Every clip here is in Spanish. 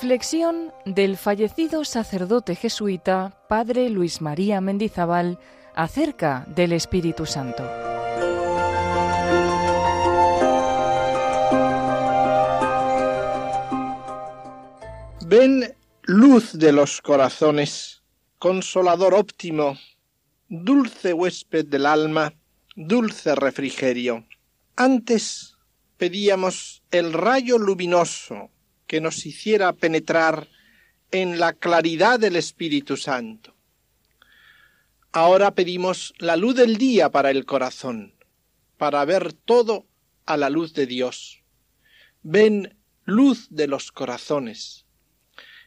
Reflexión del fallecido sacerdote jesuita Padre Luis María Mendizábal acerca del Espíritu Santo. Ven luz de los corazones, consolador óptimo, dulce huésped del alma, dulce refrigerio. Antes pedíamos el rayo luminoso que nos hiciera penetrar en la claridad del Espíritu Santo. Ahora pedimos la luz del día para el corazón, para ver todo a la luz de Dios. Ven luz de los corazones,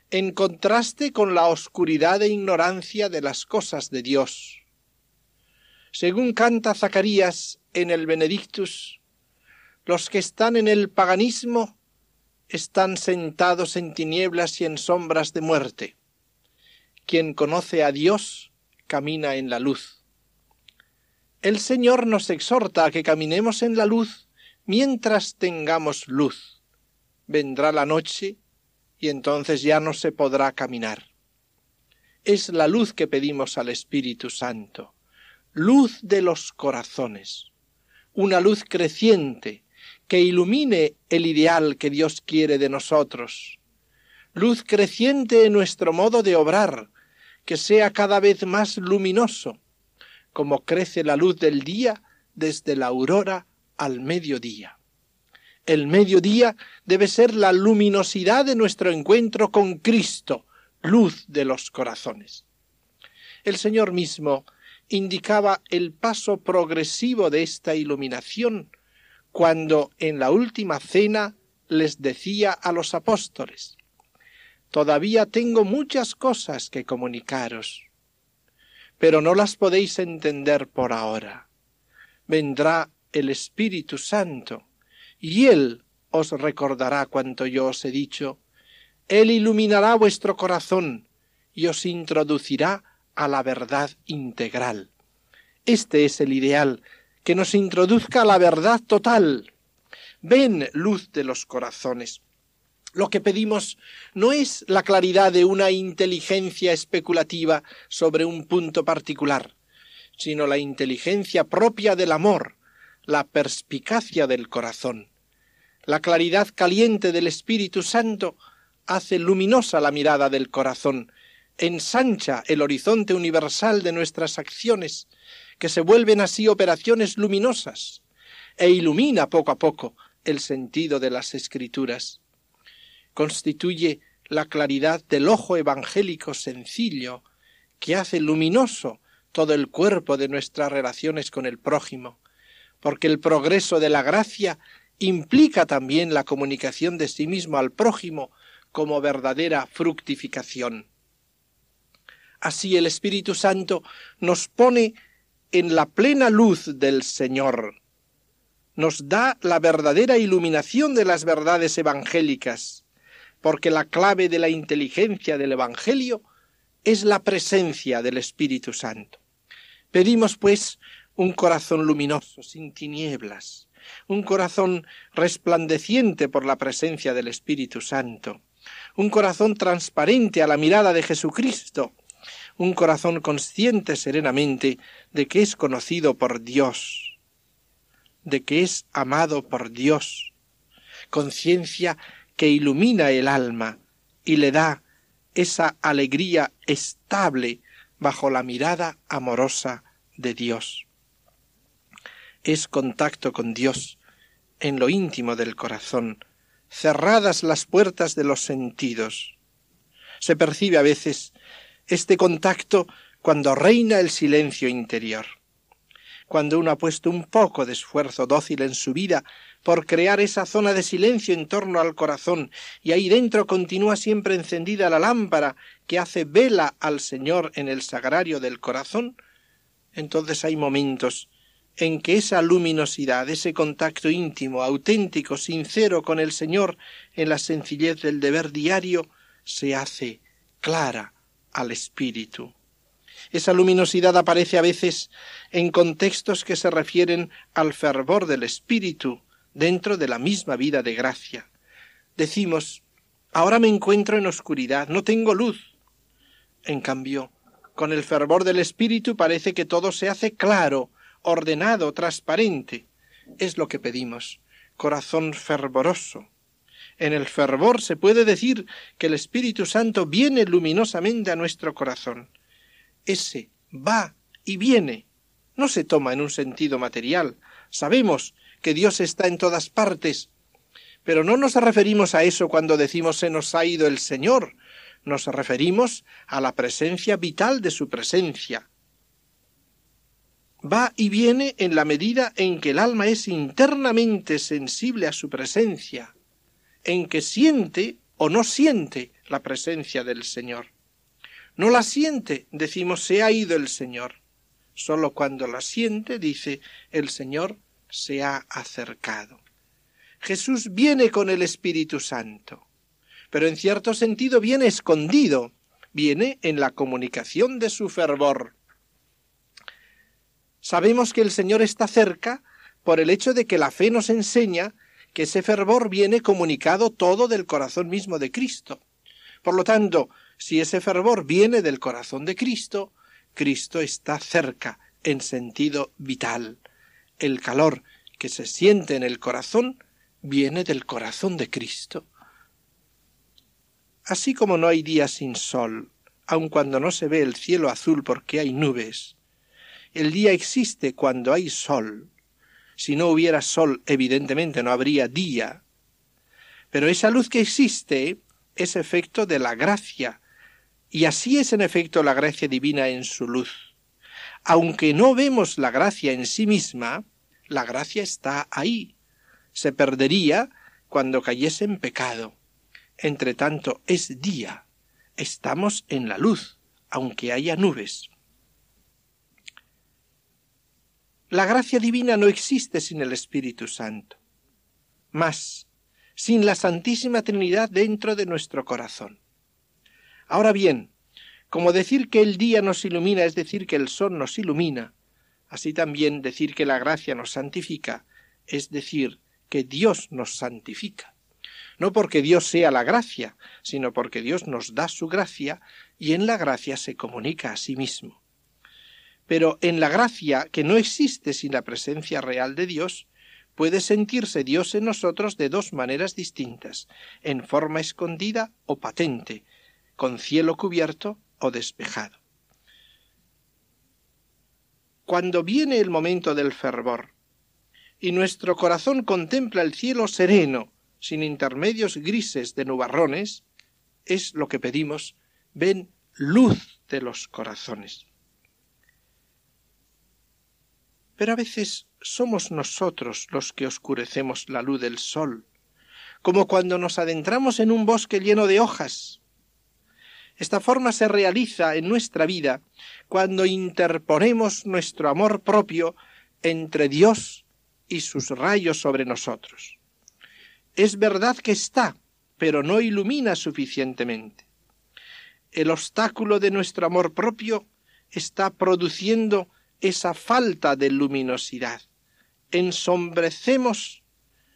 en contraste con la oscuridad e ignorancia de las cosas de Dios. Según canta Zacarías en el Benedictus, los que están en el paganismo están sentados en tinieblas y en sombras de muerte. Quien conoce a Dios camina en la luz. El Señor nos exhorta a que caminemos en la luz mientras tengamos luz. Vendrá la noche y entonces ya no se podrá caminar. Es la luz que pedimos al Espíritu Santo, luz de los corazones, una luz creciente, que ilumine el ideal que Dios quiere de nosotros. Luz creciente en nuestro modo de obrar, que sea cada vez más luminoso, como crece la luz del día desde la aurora al mediodía. El mediodía debe ser la luminosidad de nuestro encuentro con Cristo, luz de los corazones. El Señor mismo indicaba el paso progresivo de esta iluminación cuando en la última cena les decía a los apóstoles, Todavía tengo muchas cosas que comunicaros, pero no las podéis entender por ahora. Vendrá el Espíritu Santo, y Él os recordará cuanto yo os he dicho. Él iluminará vuestro corazón y os introducirá a la verdad integral. Este es el ideal que nos introduzca la verdad total. Ven, luz de los corazones. Lo que pedimos no es la claridad de una inteligencia especulativa sobre un punto particular, sino la inteligencia propia del amor, la perspicacia del corazón. La claridad caliente del Espíritu Santo hace luminosa la mirada del corazón, ensancha el horizonte universal de nuestras acciones, que se vuelven así operaciones luminosas, e ilumina poco a poco el sentido de las escrituras. Constituye la claridad del ojo evangélico sencillo, que hace luminoso todo el cuerpo de nuestras relaciones con el prójimo, porque el progreso de la gracia implica también la comunicación de sí mismo al prójimo como verdadera fructificación. Así el Espíritu Santo nos pone en la plena luz del Señor. Nos da la verdadera iluminación de las verdades evangélicas, porque la clave de la inteligencia del Evangelio es la presencia del Espíritu Santo. Pedimos, pues, un corazón luminoso, sin tinieblas, un corazón resplandeciente por la presencia del Espíritu Santo, un corazón transparente a la mirada de Jesucristo, un corazón consciente serenamente de que es conocido por Dios, de que es amado por Dios, conciencia que ilumina el alma y le da esa alegría estable bajo la mirada amorosa de Dios. Es contacto con Dios en lo íntimo del corazón, cerradas las puertas de los sentidos. Se percibe a veces este contacto cuando reina el silencio interior, cuando uno ha puesto un poco de esfuerzo dócil en su vida por crear esa zona de silencio en torno al corazón, y ahí dentro continúa siempre encendida la lámpara que hace vela al Señor en el sagrario del corazón, entonces hay momentos en que esa luminosidad, ese contacto íntimo, auténtico, sincero con el Señor en la sencillez del deber diario, se hace clara, al espíritu. Esa luminosidad aparece a veces en contextos que se refieren al fervor del espíritu dentro de la misma vida de gracia. Decimos, Ahora me encuentro en oscuridad, no tengo luz. En cambio, con el fervor del Espíritu parece que todo se hace claro, ordenado, transparente. Es lo que pedimos, corazón fervoroso. En el fervor se puede decir que el Espíritu Santo viene luminosamente a nuestro corazón. Ese va y viene. No se toma en un sentido material. Sabemos que Dios está en todas partes, pero no nos referimos a eso cuando decimos se nos ha ido el Señor, nos referimos a la presencia vital de su presencia. Va y viene en la medida en que el alma es internamente sensible a su presencia, en que siente o no siente la presencia del Señor. No la siente, decimos se ha ido el Señor. Sólo cuando la siente, dice el Señor se ha acercado. Jesús viene con el Espíritu Santo, pero en cierto sentido viene escondido, viene en la comunicación de su fervor. Sabemos que el Señor está cerca por el hecho de que la fe nos enseña que ese fervor viene comunicado todo del corazón mismo de Cristo. Por lo tanto, si ese fervor viene del corazón de Cristo, Cristo está cerca en sentido vital. El calor que se siente en el corazón viene del corazón de Cristo. Así como no hay día sin sol, aun cuando no se ve el cielo azul porque hay nubes, el día existe cuando hay sol. Si no hubiera sol, evidentemente no habría día. Pero esa luz que existe es efecto de la gracia, y así es en efecto la gracia divina en su luz. Aunque no vemos la gracia en sí misma, la gracia está ahí, se perdería cuando cayese en pecado. Entre tanto, es día. Estamos en la luz, aunque haya nubes. La gracia divina no existe sin el Espíritu Santo. Más, sin la Santísima Trinidad dentro de nuestro corazón. Ahora bien, como decir que el día nos ilumina es decir que el sol nos ilumina, así también decir que la gracia nos santifica es decir que Dios nos santifica. No porque Dios sea la gracia, sino porque Dios nos da su gracia y en la gracia se comunica a sí mismo. Pero en la gracia, que no existe sin la presencia real de Dios, puede sentirse Dios en nosotros de dos maneras distintas, en forma escondida o patente, con cielo cubierto o despejado. Cuando viene el momento del fervor, y nuestro corazón contempla el cielo sereno, sin intermedios grises de nubarrones, es lo que pedimos, ven luz de los corazones. Pero a veces somos nosotros los que oscurecemos la luz del sol, como cuando nos adentramos en un bosque lleno de hojas. Esta forma se realiza en nuestra vida cuando interponemos nuestro amor propio entre Dios y sus rayos sobre nosotros. Es verdad que está, pero no ilumina suficientemente. El obstáculo de nuestro amor propio está produciendo esa falta de luminosidad. Ensombrecemos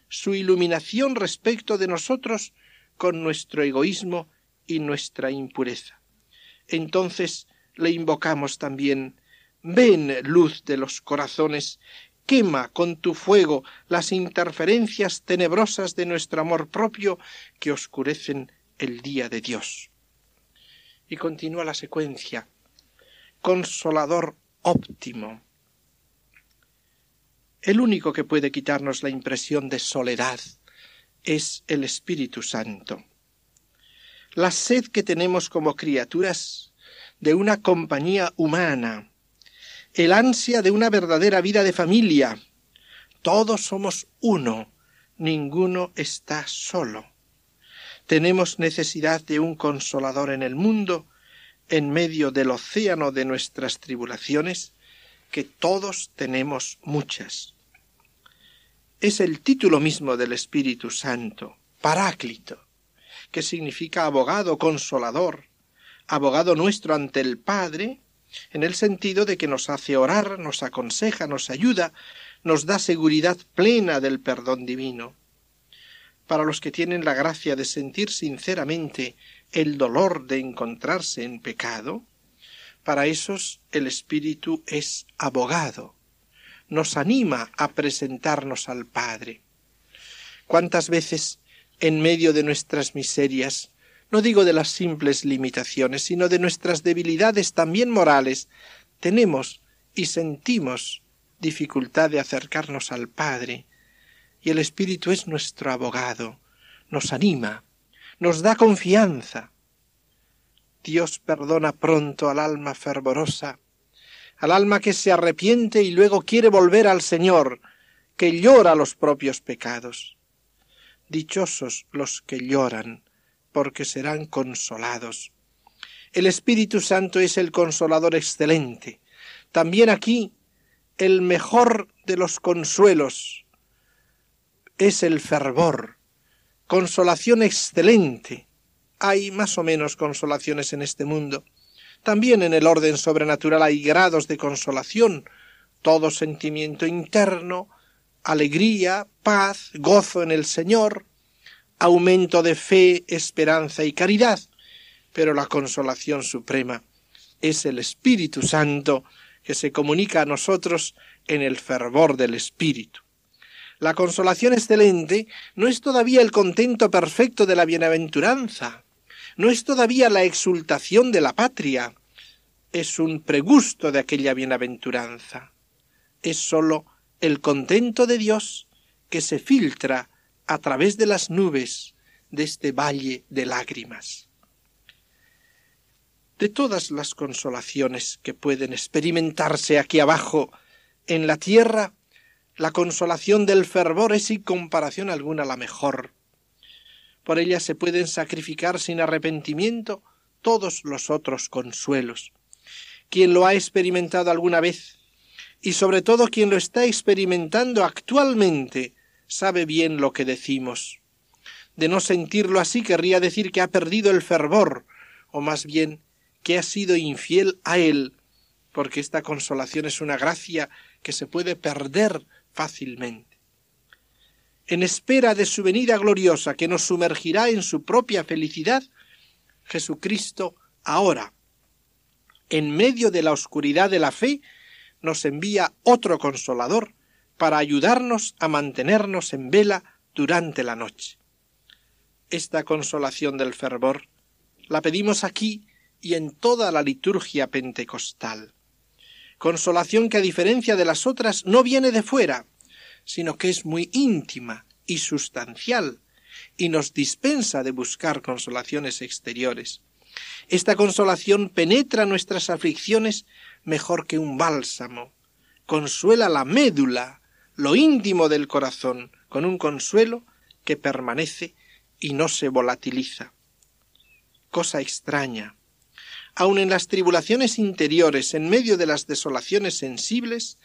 su iluminación respecto de nosotros con nuestro egoísmo y nuestra impureza. Entonces le invocamos también Ven, luz de los corazones, quema con tu fuego las interferencias tenebrosas de nuestro amor propio que oscurecen el día de Dios. Y continúa la secuencia. Consolador óptimo. El único que puede quitarnos la impresión de soledad es el Espíritu Santo. La sed que tenemos como criaturas de una compañía humana, el ansia de una verdadera vida de familia. Todos somos uno, ninguno está solo. Tenemos necesidad de un consolador en el mundo, en medio del océano de nuestras tribulaciones, que todos tenemos muchas. Es el título mismo del Espíritu Santo, Paráclito, que significa abogado, consolador, abogado nuestro ante el Padre, en el sentido de que nos hace orar, nos aconseja, nos ayuda, nos da seguridad plena del perdón divino. para los que tienen la gracia de sentir sinceramente el dolor de encontrarse en pecado, para esos el Espíritu es abogado, nos anima a presentarnos al Padre. ¿Cuántas veces en medio de nuestras miserias, no digo de las simples limitaciones, sino de nuestras debilidades también morales, tenemos y sentimos dificultad de acercarnos al Padre, y el Espíritu es nuestro abogado, nos anima, nos da confianza. Dios perdona pronto al alma fervorosa, al alma que se arrepiente y luego quiere volver al Señor, que llora los propios pecados. Dichosos los que lloran, porque serán consolados. El Espíritu Santo es el consolador excelente. También aquí el mejor de los consuelos es el fervor, consolación excelente. Hay más o menos consolaciones en este mundo. También en el orden sobrenatural hay grados de consolación, todo sentimiento interno, alegría, paz, gozo en el Señor, aumento de fe, esperanza y caridad. Pero la consolación suprema es el Espíritu Santo que se comunica a nosotros en el fervor del Espíritu. La consolación excelente no es todavía el contento perfecto de la bienaventuranza, no es todavía la exultación de la patria, es un pregusto de aquella bienaventuranza, es sólo el contento de Dios que se filtra a través de las nubes de este valle de lágrimas. De todas las consolaciones que pueden experimentarse aquí abajo en la tierra, la consolación del fervor es sin comparación alguna la mejor. Por ella se pueden sacrificar sin arrepentimiento todos los otros consuelos. Quien lo ha experimentado alguna vez, y sobre todo quien lo está experimentando actualmente, sabe bien lo que decimos. De no sentirlo así querría decir que ha perdido el fervor, o más bien que ha sido infiel a él, porque esta consolación es una gracia que se puede perder fácilmente. En espera de su venida gloriosa que nos sumergirá en su propia felicidad, Jesucristo ahora, en medio de la oscuridad de la fe, nos envía otro consolador para ayudarnos a mantenernos en vela durante la noche. Esta consolación del fervor la pedimos aquí y en toda la liturgia pentecostal consolación que a diferencia de las otras no viene de fuera, sino que es muy íntima y sustancial, y nos dispensa de buscar consolaciones exteriores. Esta consolación penetra nuestras aflicciones mejor que un bálsamo, consuela la médula, lo íntimo del corazón, con un consuelo que permanece y no se volatiliza. Cosa extraña, aun en las tribulaciones interiores, en medio de las desolaciones sensibles,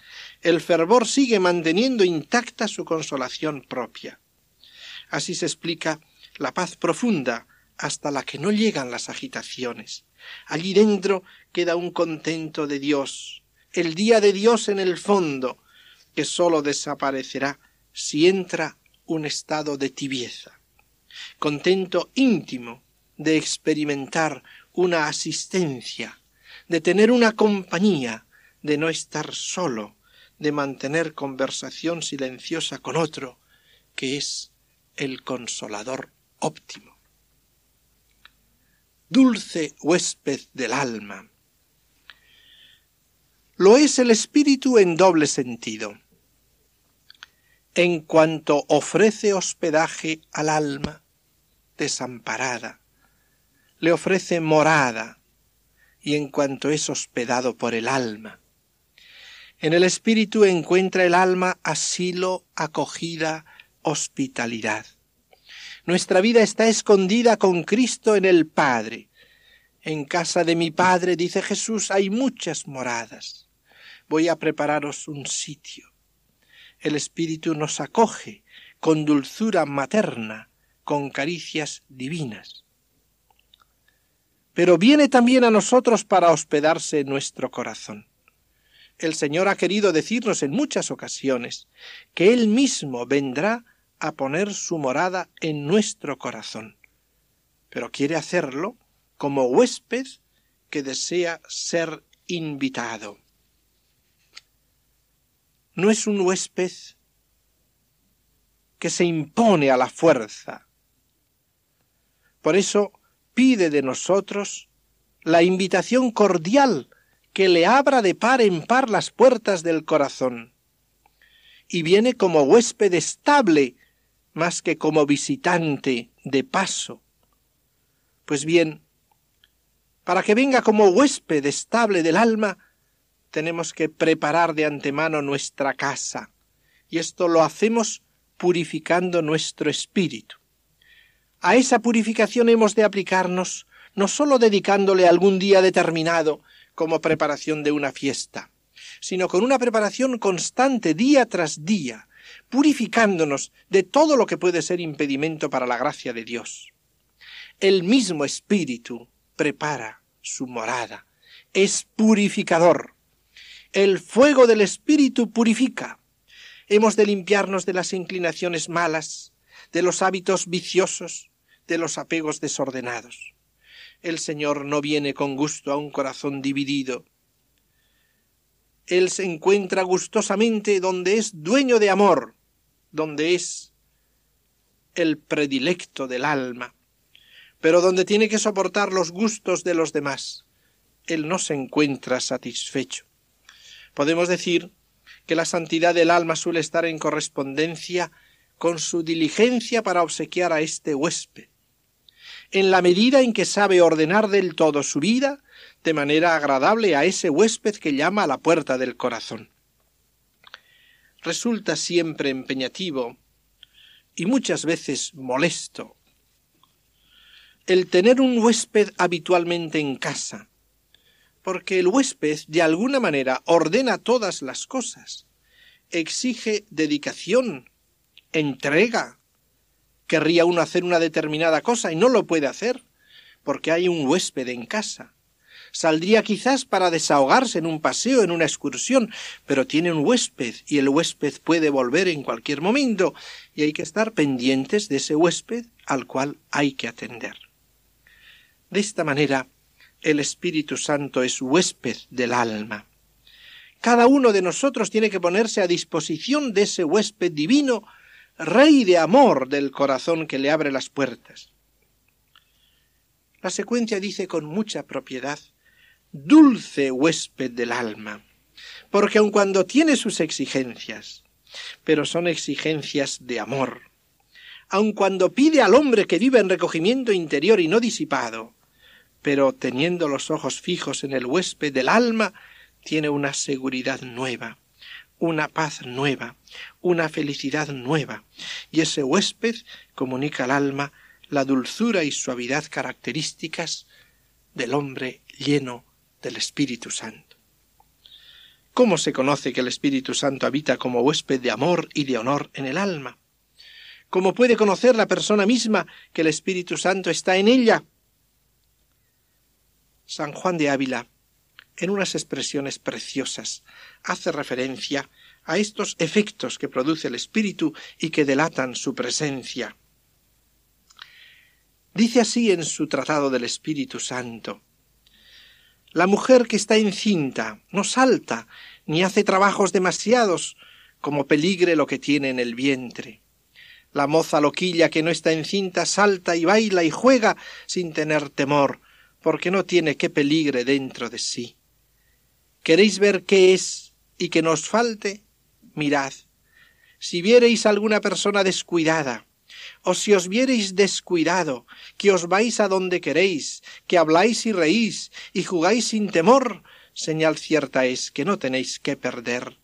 el fervor sigue manteniendo intacta su consolación propia. Así se explica la paz profunda hasta la que no llegan las agitaciones. Allí dentro queda un contento de Dios, el día de Dios en el fondo, que sólo desaparecerá si entra un estado de tibieza. Contento íntimo de experimentar una asistencia, de tener una compañía, de no estar solo, de mantener conversación silenciosa con otro, que es el consolador óptimo. Dulce huésped del alma. Lo es el espíritu en doble sentido. En cuanto ofrece hospedaje al alma desamparada, le ofrece morada, y en cuanto es hospedado por el alma. En el espíritu encuentra el alma asilo, acogida, hospitalidad. Nuestra vida está escondida con Cristo en el Padre. En casa de mi Padre, dice Jesús, hay muchas moradas. Voy a prepararos un sitio. El Espíritu nos acoge con dulzura materna, con caricias divinas pero viene también a nosotros para hospedarse en nuestro corazón. El Señor ha querido decirnos en muchas ocasiones que Él mismo vendrá a poner su morada en nuestro corazón, pero quiere hacerlo como huésped que desea ser invitado. No es un huésped que se impone a la fuerza. Por eso pide de nosotros la invitación cordial que le abra de par en par las puertas del corazón. Y viene como huésped estable, más que como visitante de paso. Pues bien, para que venga como huésped estable del alma, tenemos que preparar de antemano nuestra casa, y esto lo hacemos purificando nuestro espíritu. A esa purificación hemos de aplicarnos no sólo dedicándole algún día determinado como preparación de una fiesta, sino con una preparación constante día tras día, purificándonos de todo lo que puede ser impedimento para la gracia de Dios. El mismo Espíritu prepara su morada, es purificador. El fuego del Espíritu purifica. Hemos de limpiarnos de las inclinaciones malas, de los hábitos viciosos, de los apegos desordenados. El Señor no viene con gusto a un corazón dividido. Él se encuentra gustosamente donde es dueño de amor, donde es el predilecto del alma, pero donde tiene que soportar los gustos de los demás. Él no se encuentra satisfecho. Podemos decir que la santidad del alma suele estar en correspondencia con su diligencia para obsequiar a este huésped, en la medida en que sabe ordenar del todo su vida de manera agradable a ese huésped que llama a la puerta del corazón. Resulta siempre empeñativo y muchas veces molesto el tener un huésped habitualmente en casa, porque el huésped de alguna manera ordena todas las cosas, exige dedicación, entrega, querría uno hacer una determinada cosa y no lo puede hacer, porque hay un huésped en casa. Saldría quizás para desahogarse en un paseo, en una excursión, pero tiene un huésped y el huésped puede volver en cualquier momento y hay que estar pendientes de ese huésped al cual hay que atender. De esta manera, el Espíritu Santo es huésped del alma. Cada uno de nosotros tiene que ponerse a disposición de ese huésped divino Rey de amor del corazón que le abre las puertas. La secuencia dice con mucha propiedad, dulce huésped del alma, porque aun cuando tiene sus exigencias, pero son exigencias de amor, aun cuando pide al hombre que vive en recogimiento interior y no disipado, pero teniendo los ojos fijos en el huésped del alma, tiene una seguridad nueva, una paz nueva, una felicidad nueva, y ese huésped comunica al alma la dulzura y suavidad características del hombre lleno del Espíritu Santo. ¿Cómo se conoce que el Espíritu Santo habita como huésped de amor y de honor en el alma? ¿Cómo puede conocer la persona misma que el Espíritu Santo está en ella? San Juan de Ávila en unas expresiones preciosas, hace referencia a estos efectos que produce el espíritu y que delatan su presencia. Dice así en su Tratado del Espíritu Santo La mujer que está encinta no salta ni hace trabajos demasiados como peligre lo que tiene en el vientre. La moza loquilla que no está encinta salta y baila y juega sin tener temor, porque no tiene qué peligre dentro de sí. ¿Queréis ver qué es y que nos falte? Mirad. Si viereis alguna persona descuidada, o si os viereis descuidado, que os vais a donde queréis, que habláis y reís, y jugáis sin temor, señal cierta es que no tenéis que perder.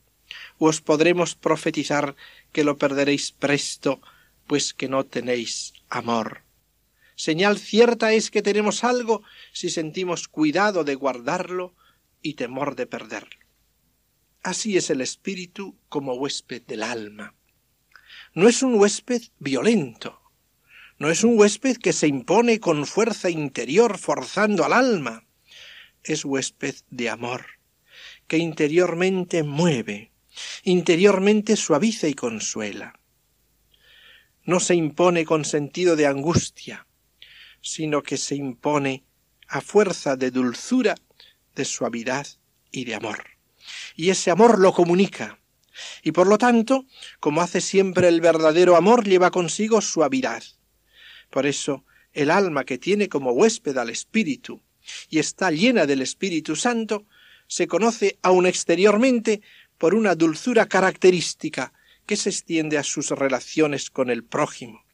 Os podremos profetizar que lo perderéis presto, pues que no tenéis amor. Señal cierta es que tenemos algo si sentimos cuidado de guardarlo y temor de perderlo. Así es el espíritu como huésped del alma. No es un huésped violento, no es un huésped que se impone con fuerza interior forzando al alma, es huésped de amor, que interiormente mueve, interiormente suaviza y consuela. no se impone con sentido de angustia, sino que se impone a fuerza de dulzura, de suavidad y de amor. Y ese amor lo comunica. Y por lo tanto, como hace siempre el verdadero amor, lleva consigo suavidad. Por eso, el alma que tiene como huésped al Espíritu y está llena del Espíritu Santo, se conoce aun exteriormente por una dulzura característica que se extiende a sus relaciones con el prójimo.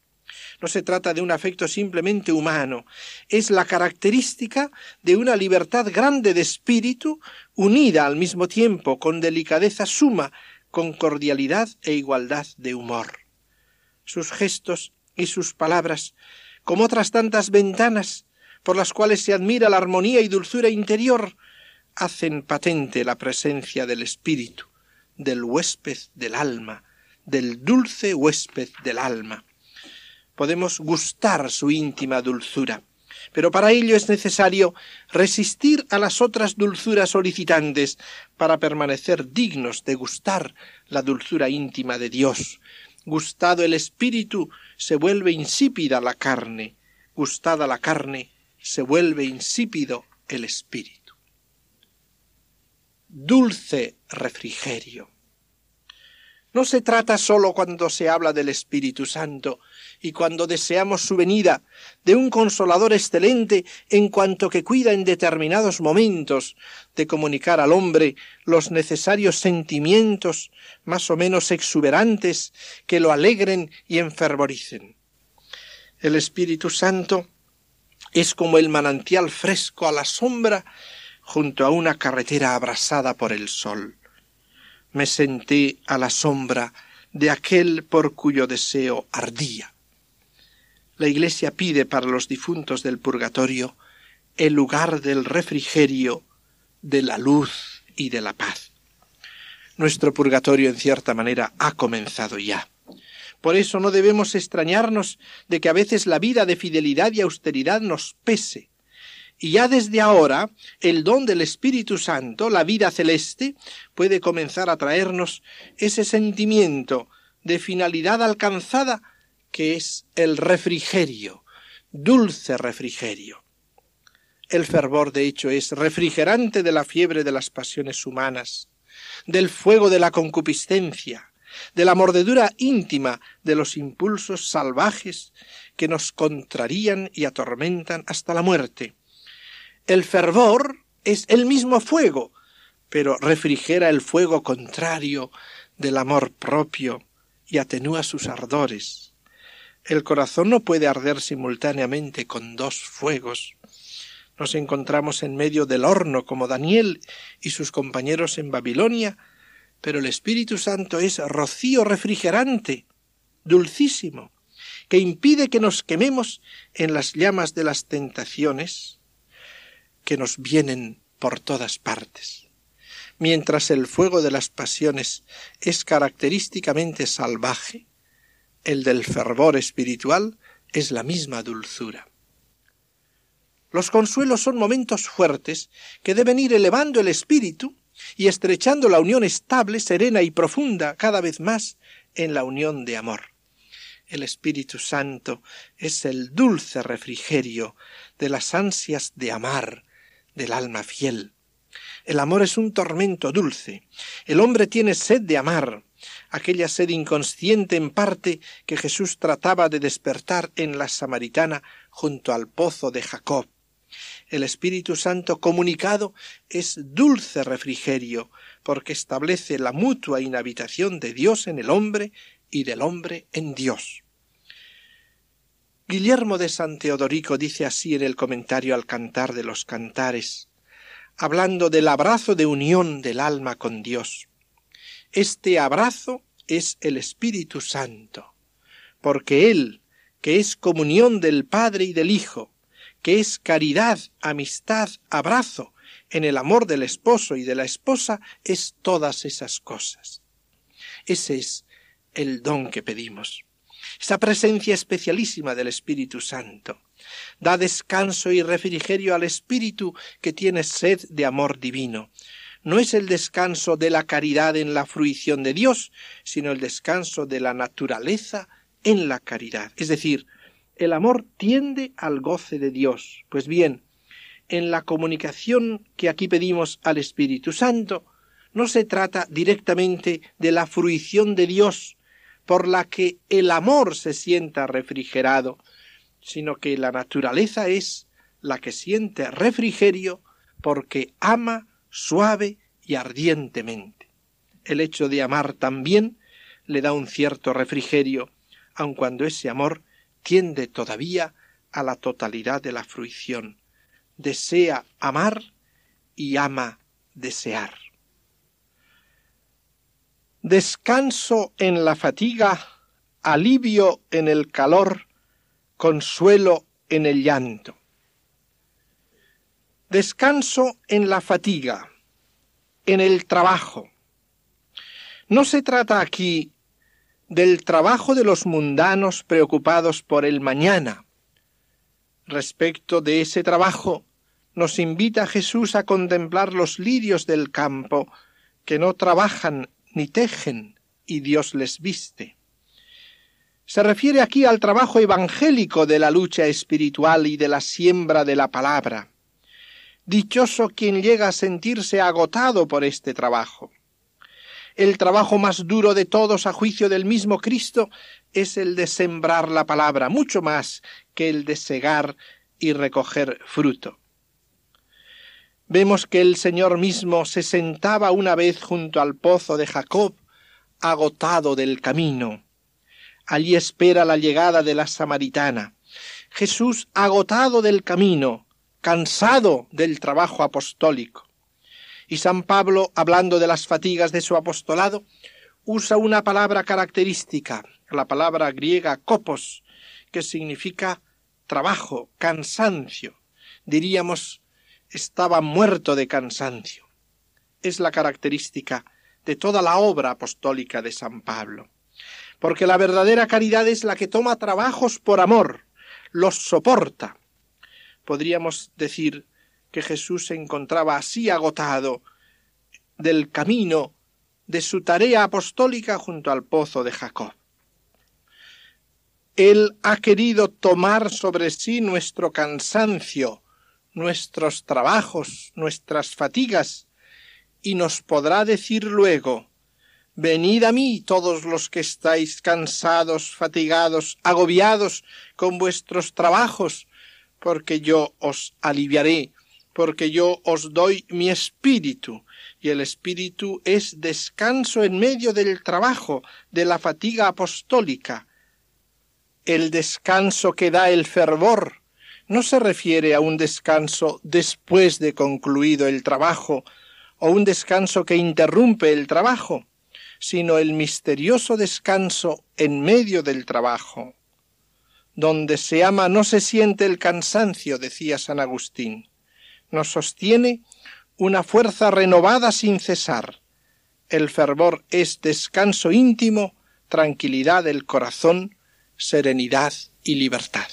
No se trata de un afecto simplemente humano, es la característica de una libertad grande de espíritu, unida al mismo tiempo con delicadeza suma, con cordialidad e igualdad de humor. Sus gestos y sus palabras, como otras tantas ventanas por las cuales se admira la armonía y dulzura interior, hacen patente la presencia del espíritu, del huésped del alma, del dulce huésped del alma. Podemos gustar su íntima dulzura, pero para ello es necesario resistir a las otras dulzuras solicitantes para permanecer dignos de gustar la dulzura íntima de Dios. Gustado el espíritu, se vuelve insípida la carne, gustada la carne, se vuelve insípido el espíritu. Dulce refrigerio. No se trata sólo cuando se habla del Espíritu Santo y cuando deseamos su venida de un consolador excelente en cuanto que cuida en determinados momentos de comunicar al hombre los necesarios sentimientos más o menos exuberantes que lo alegren y enfervoricen. El Espíritu Santo es como el manantial fresco a la sombra junto a una carretera abrasada por el sol me senté a la sombra de aquel por cuyo deseo ardía. La Iglesia pide para los difuntos del purgatorio el lugar del refrigerio, de la luz y de la paz. Nuestro purgatorio, en cierta manera, ha comenzado ya. Por eso no debemos extrañarnos de que a veces la vida de fidelidad y austeridad nos pese, y ya desde ahora el don del Espíritu Santo, la vida celeste, puede comenzar a traernos ese sentimiento de finalidad alcanzada que es el refrigerio, dulce refrigerio. El fervor, de hecho, es refrigerante de la fiebre de las pasiones humanas, del fuego de la concupiscencia, de la mordedura íntima de los impulsos salvajes que nos contrarían y atormentan hasta la muerte, el fervor es el mismo fuego, pero refrigera el fuego contrario del amor propio y atenúa sus ardores. El corazón no puede arder simultáneamente con dos fuegos. Nos encontramos en medio del horno como Daniel y sus compañeros en Babilonia, pero el Espíritu Santo es rocío refrigerante, dulcísimo, que impide que nos quememos en las llamas de las tentaciones, que nos vienen por todas partes. Mientras el fuego de las pasiones es característicamente salvaje, el del fervor espiritual es la misma dulzura. Los consuelos son momentos fuertes que deben ir elevando el espíritu y estrechando la unión estable, serena y profunda cada vez más en la unión de amor. El Espíritu Santo es el dulce refrigerio de las ansias de amar, del alma fiel. El amor es un tormento dulce. El hombre tiene sed de amar, aquella sed inconsciente en parte que Jesús trataba de despertar en la samaritana junto al pozo de Jacob. El Espíritu Santo comunicado es dulce refrigerio, porque establece la mutua inhabitación de Dios en el hombre y del hombre en Dios. Guillermo de San Teodorico dice así en el comentario al cantar de los cantares, hablando del abrazo de unión del alma con Dios. Este abrazo es el Espíritu Santo, porque Él, que es comunión del Padre y del Hijo, que es caridad, amistad, abrazo, en el amor del esposo y de la esposa, es todas esas cosas. Ese es el don que pedimos esa presencia especialísima del Espíritu Santo. Da descanso y refrigerio al Espíritu que tiene sed de amor divino. No es el descanso de la caridad en la fruición de Dios, sino el descanso de la naturaleza en la caridad. Es decir, el amor tiende al goce de Dios. Pues bien, en la comunicación que aquí pedimos al Espíritu Santo, no se trata directamente de la fruición de Dios por la que el amor se sienta refrigerado, sino que la naturaleza es la que siente refrigerio porque ama suave y ardientemente. El hecho de amar también le da un cierto refrigerio, aun cuando ese amor tiende todavía a la totalidad de la fruición. Desea amar y ama desear. Descanso en la fatiga, alivio en el calor, consuelo en el llanto. Descanso en la fatiga, en el trabajo. No se trata aquí del trabajo de los mundanos preocupados por el mañana. Respecto de ese trabajo, nos invita Jesús a contemplar los lirios del campo, que no trabajan ni tejen, y Dios les viste. Se refiere aquí al trabajo evangélico de la lucha espiritual y de la siembra de la palabra. Dichoso quien llega a sentirse agotado por este trabajo. El trabajo más duro de todos a juicio del mismo Cristo es el de sembrar la palabra, mucho más que el de segar y recoger fruto. Vemos que el Señor mismo se sentaba una vez junto al pozo de Jacob, agotado del camino. Allí espera la llegada de la samaritana. Jesús agotado del camino, cansado del trabajo apostólico. Y San Pablo, hablando de las fatigas de su apostolado, usa una palabra característica, la palabra griega kopos, que significa trabajo, cansancio. Diríamos estaba muerto de cansancio. Es la característica de toda la obra apostólica de San Pablo. Porque la verdadera caridad es la que toma trabajos por amor, los soporta. Podríamos decir que Jesús se encontraba así agotado del camino de su tarea apostólica junto al pozo de Jacob. Él ha querido tomar sobre sí nuestro cansancio, nuestros trabajos, nuestras fatigas, y nos podrá decir luego Venid a mí todos los que estáis cansados, fatigados, agobiados con vuestros trabajos, porque yo os aliviaré, porque yo os doy mi espíritu, y el espíritu es descanso en medio del trabajo, de la fatiga apostólica, el descanso que da el fervor, no se refiere a un descanso después de concluido el trabajo o un descanso que interrumpe el trabajo, sino el misterioso descanso en medio del trabajo. Donde se ama no se siente el cansancio, decía San Agustín. Nos sostiene una fuerza renovada sin cesar. El fervor es descanso íntimo, tranquilidad del corazón, serenidad y libertad.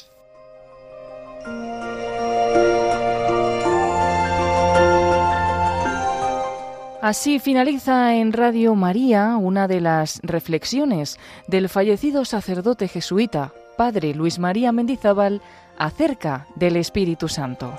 Así finaliza en Radio María una de las reflexiones del fallecido sacerdote jesuita, padre Luis María Mendizábal, acerca del Espíritu Santo.